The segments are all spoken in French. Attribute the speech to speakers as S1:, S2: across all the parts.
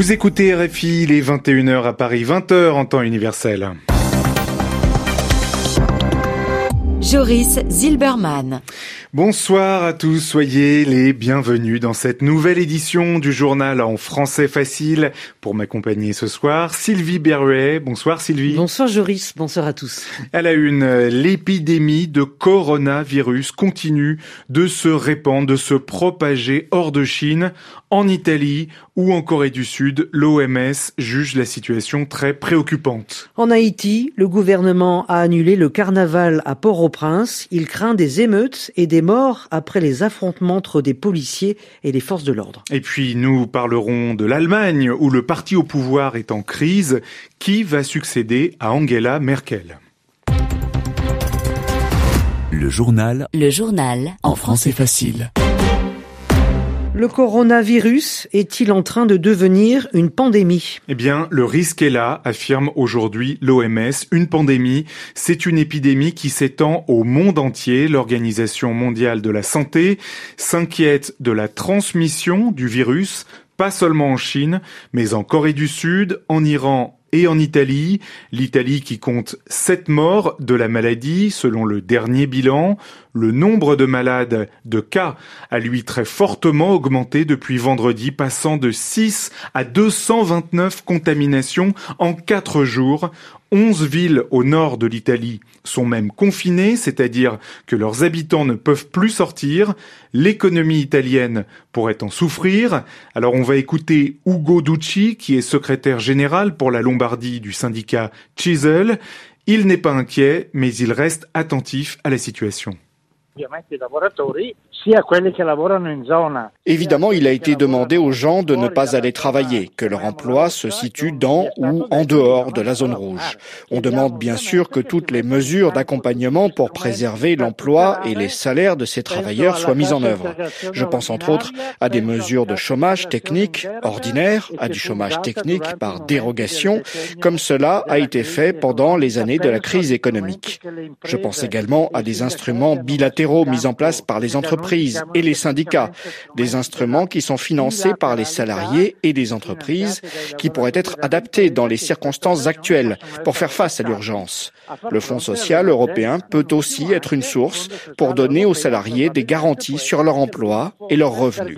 S1: Vous écoutez RFI, les 21h à Paris, 20h en temps universel.
S2: Joris Zilberman.
S1: Bonsoir à tous, soyez les bienvenus dans cette nouvelle édition du journal en français facile. Pour m'accompagner ce soir, Sylvie Berruet. Bonsoir Sylvie.
S3: Bonsoir Joris, bonsoir à tous.
S1: À la une, l'épidémie de coronavirus continue de se répandre, de se propager hors de Chine, en Italie ou en Corée du Sud. L'OMS juge la situation très préoccupante.
S3: En Haïti, le gouvernement a annulé le carnaval à Port-au-Prince. Il craint des émeutes et des morts après les affrontements entre des policiers et les forces de l'ordre.
S1: Et puis nous parlerons de l'Allemagne où le parti au pouvoir est en crise. Qui va succéder à Angela Merkel?
S4: Le journal.
S2: Le journal.
S4: En français facile.
S3: Le coronavirus est-il en train de devenir une pandémie?
S1: Eh bien, le risque est là, affirme aujourd'hui l'OMS. Une pandémie, c'est une épidémie qui s'étend au monde entier. L'Organisation mondiale de la santé s'inquiète de la transmission du virus, pas seulement en Chine, mais en Corée du Sud, en Iran et en Italie. L'Italie qui compte 7 morts de la maladie selon le dernier bilan. Le nombre de malades de cas a lui très fortement augmenté depuis vendredi, passant de 6 à 229 contaminations en 4 jours. 11 villes au nord de l'Italie sont même confinées, c'est-à-dire que leurs habitants ne peuvent plus sortir. L'économie italienne pourrait en souffrir. Alors on va écouter Ugo Ducci, qui est secrétaire général pour la Lombardie du syndicat Chisel. Il n'est pas inquiet, mais il reste attentif à la situation.
S5: Évidemment, il a été demandé aux gens de ne pas aller travailler, que leur emploi se situe dans ou en dehors de la zone rouge. On demande bien sûr que toutes les mesures d'accompagnement pour préserver l'emploi et les salaires de ces travailleurs soient mises en œuvre. Je pense entre autres à des mesures de chômage technique ordinaire, à du chômage technique par dérogation, comme cela a été fait pendant les années de la crise économique. Je pense également à des instruments bilatéraux mis en place par les entreprises et les syndicats, des instruments qui sont financés par les salariés et les entreprises, qui pourraient être adaptés dans les circonstances actuelles pour faire face à l'urgence. Le Fonds social européen peut aussi être une source pour donner aux salariés des garanties sur leur emploi et leurs revenus.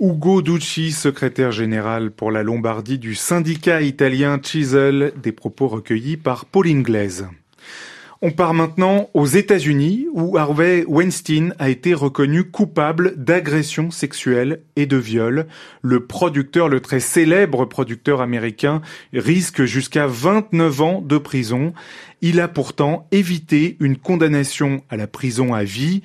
S1: Ugo Ducci, secrétaire général pour la Lombardie du syndicat italien Chisel, des propos recueillis par Paul Inglaise. On part maintenant aux États-Unis où Harvey Weinstein a été reconnu coupable d'agression sexuelle et de viol. Le producteur, le très célèbre producteur américain, risque jusqu'à 29 ans de prison. Il a pourtant évité une condamnation à la prison à vie.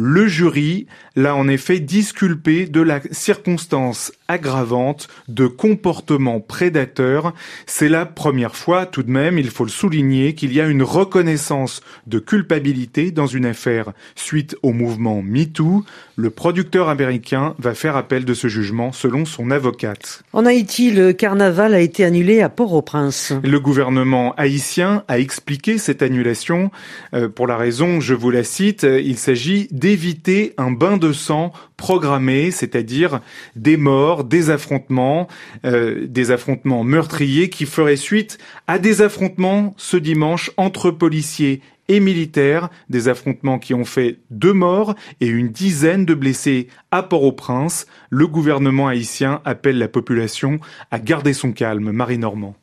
S1: Le jury l'a en effet disculpé de la circonstance aggravante de comportement prédateur. C'est la première fois tout de même, il faut le souligner, qu'il y a une reconnaissance de culpabilité dans une affaire suite au mouvement MeToo. Le producteur américain va faire appel de ce jugement selon son avocate.
S3: En Haïti, le carnaval a été annulé à Port-au-Prince.
S1: Le gouvernement haïtien a expliqué cette annulation euh, pour la raison, je vous la cite, il s'agit d'éviter un bain de sang programmé, c'est-à-dire des morts, des affrontements, euh, des affrontements meurtriers qui feraient suite à des affrontements ce dimanche entre policiers et militaires, des affrontements qui ont fait deux morts et une dizaine de blessés à Port-au-Prince. Le gouvernement haïtien appelle la population à garder son calme. Marie Normand.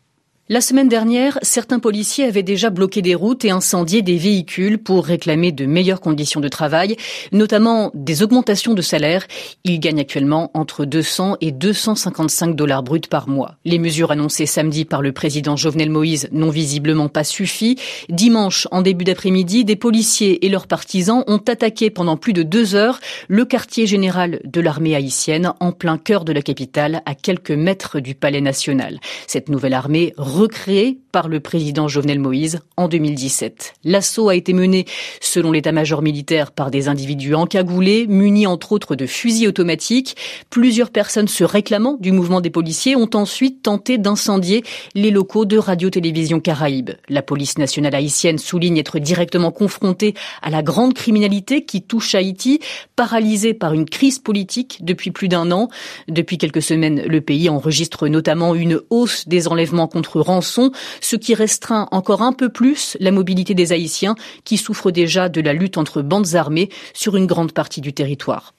S6: La semaine dernière, certains policiers avaient déjà bloqué des routes et incendié des véhicules pour réclamer de meilleures conditions de travail, notamment des augmentations de salaire. Ils gagnent actuellement entre 200 et 255 dollars bruts par mois. Les mesures annoncées samedi par le président Jovenel Moïse n'ont visiblement pas suffi. Dimanche, en début d'après-midi, des policiers et leurs partisans ont attaqué pendant plus de deux heures le quartier général de l'armée haïtienne en plein cœur de la capitale, à quelques mètres du palais national. Cette nouvelle armée recréé par le président Jovenel Moïse en 2017. L'assaut a été mené, selon l'état-major militaire, par des individus encagoulés, munis entre autres de fusils automatiques. Plusieurs personnes se réclamant du mouvement des policiers ont ensuite tenté d'incendier les locaux de Radio-Télévision Caraïbes. La police nationale haïtienne souligne être directement confrontée à la grande criminalité qui touche Haïti, paralysée par une crise politique depuis plus d'un an. Depuis quelques semaines, le pays enregistre notamment une hausse des enlèvements contre rançon, ce qui restreint encore un peu plus la mobilité des Haïtiens qui souffrent déjà de la lutte entre bandes armées sur une grande partie du territoire.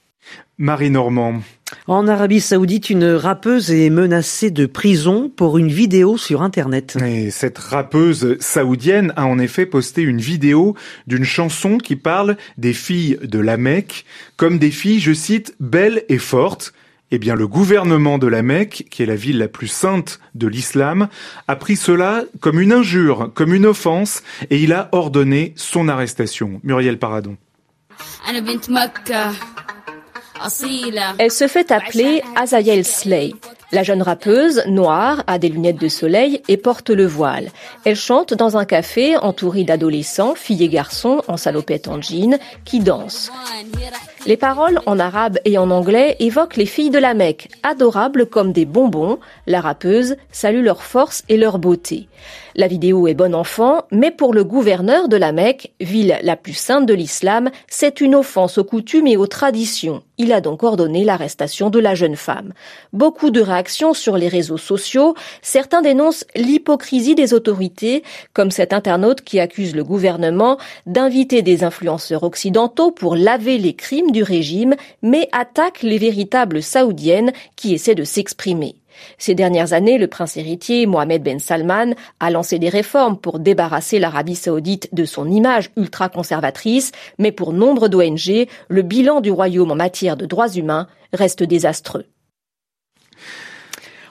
S1: Marie Normand.
S3: En Arabie Saoudite, une rappeuse est menacée de prison pour une vidéo sur Internet.
S1: Et cette rappeuse saoudienne a en effet posté une vidéo d'une chanson qui parle des filles de la Mecque comme des filles, je cite, belles et fortes. Eh bien, le gouvernement de la Mecque, qui est la ville la plus sainte de l'islam, a pris cela comme une injure, comme une offense, et il a ordonné son arrestation. Muriel Paradon.
S7: Elle se fait appeler Azael Slay. La jeune rappeuse, noire, a des lunettes de soleil et porte le voile. Elle chante dans un café entourée d'adolescents, filles et garçons en salopette en jean, qui dansent. Les paroles en arabe et en anglais évoquent les filles de la Mecque, adorables comme des bonbons. La rappeuse salue leur force et leur beauté. La vidéo est bon enfant, mais pour le gouverneur de la Mecque, ville la plus sainte de l'islam, c'est une offense aux coutumes et aux traditions. Il a donc ordonné l'arrestation de la jeune femme. Beaucoup de réactions sur les réseaux sociaux. Certains dénoncent l'hypocrisie des autorités, comme cet internaute qui accuse le gouvernement d'inviter des influenceurs occidentaux pour laver les crimes du régime, mais attaque les véritables saoudiennes qui essaient de s'exprimer. Ces dernières années, le prince héritier Mohamed Ben Salman a lancé des réformes pour débarrasser l'Arabie saoudite de son image ultra-conservatrice, mais pour nombre d'ONG, le bilan du royaume en matière de droits humains reste désastreux.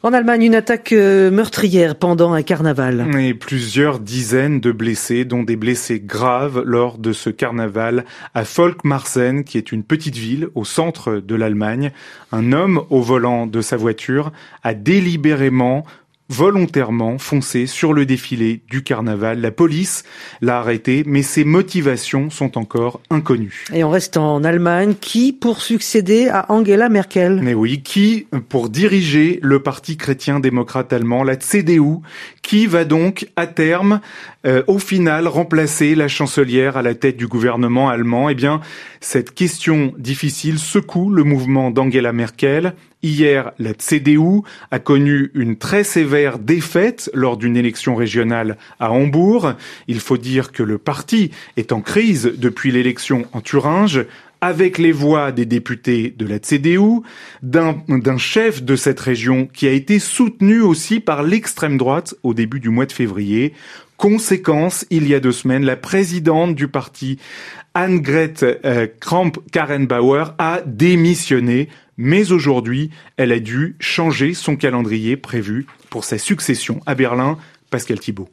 S3: En Allemagne, une attaque euh, meurtrière pendant un carnaval.
S1: Et plusieurs dizaines de blessés, dont des blessés graves lors de ce carnaval à Volkmarsen, qui est une petite ville au centre de l'Allemagne. Un homme au volant de sa voiture a délibérément volontairement foncé sur le défilé du carnaval. La police l'a arrêté, mais ses motivations sont encore inconnues.
S3: Et on reste en Allemagne. Qui pour succéder à Angela Merkel?
S1: Mais oui, qui pour diriger le parti chrétien-démocrate allemand, la CDU, qui va donc à terme, euh, au final, remplacer la chancelière à la tête du gouvernement allemand? Eh bien, cette question difficile secoue le mouvement d'Angela Merkel. Hier, la CDU a connu une très sévère défaite lors d'une élection régionale à Hambourg. Il faut dire que le parti est en crise depuis l'élection en Thuringe avec les voix des députés de la CDU, d'un chef de cette région qui a été soutenu aussi par l'extrême droite au début du mois de février. Conséquence, il y a deux semaines, la présidente du parti, Annegret euh, Kramp-Karrenbauer, a démissionné mais aujourd'hui, elle a dû changer son calendrier prévu pour sa succession à Berlin. Pascal Thibault.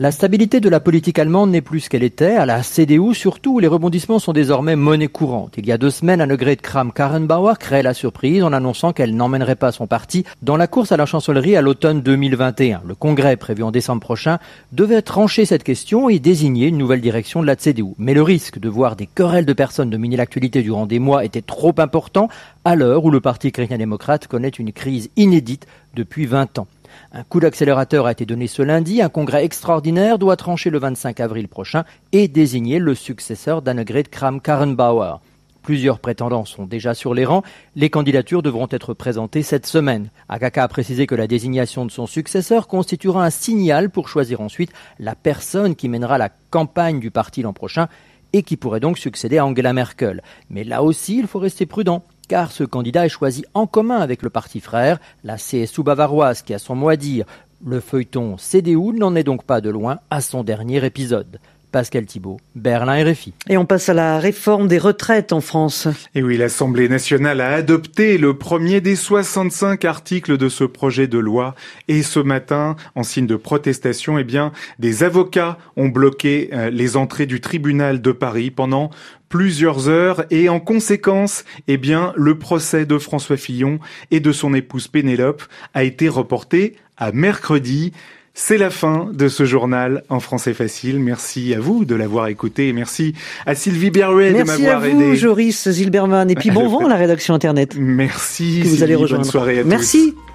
S8: La stabilité de la politique allemande n'est plus ce qu'elle était. À la CDU, surtout, les rebondissements sont désormais monnaie courante. Il y a deux semaines, Annegret Kramp-Karrenbauer crée la surprise en annonçant qu'elle n'emmènerait pas son parti dans la course à la chancellerie à l'automne 2021. Le congrès, prévu en décembre prochain, devait trancher cette question et désigner une nouvelle direction de la CDU. Mais le risque de voir des querelles de personnes dominer l'actualité durant des mois était trop important à l'heure où le parti chrétien-démocrate connaît une crise inédite depuis 20 ans. Un coup d'accélérateur a été donné ce lundi. Un congrès extraordinaire doit trancher le 25 avril prochain et désigner le successeur d'Annegret Kramp-Karrenbauer. Plusieurs prétendants sont déjà sur les rangs. Les candidatures devront être présentées cette semaine. Akaka a précisé que la désignation de son successeur constituera un signal pour choisir ensuite la personne qui mènera la campagne du parti l'an prochain et qui pourrait donc succéder à Angela Merkel. Mais là aussi, il faut rester prudent car ce candidat est choisi en commun avec le parti frère, la CSU bavaroise, qui a son mot à dire. Le feuilleton CDU n'en est donc pas de loin à son dernier épisode. Pascal Thibault, Berlin RFI.
S3: Et on passe à la réforme des retraites en France.
S1: Et oui, l'Assemblée nationale a adopté le premier des 65 articles de ce projet de loi. Et ce matin, en signe de protestation, eh bien, des avocats ont bloqué euh, les entrées du tribunal de Paris pendant plusieurs heures et en conséquence, eh bien, le procès de François Fillon et de son épouse Pénélope a été reporté à mercredi. C'est la fin de ce journal en français facile. Merci à vous de l'avoir écouté. Merci à Sylvie Berruet de m'avoir
S3: aidé. Merci à vous, Joris Zilberman. Et puis bon vent à la rédaction Internet.
S1: Merci.
S3: Que vous allez rejoindre.
S1: Bonne soirée à
S3: Merci.
S1: Tous.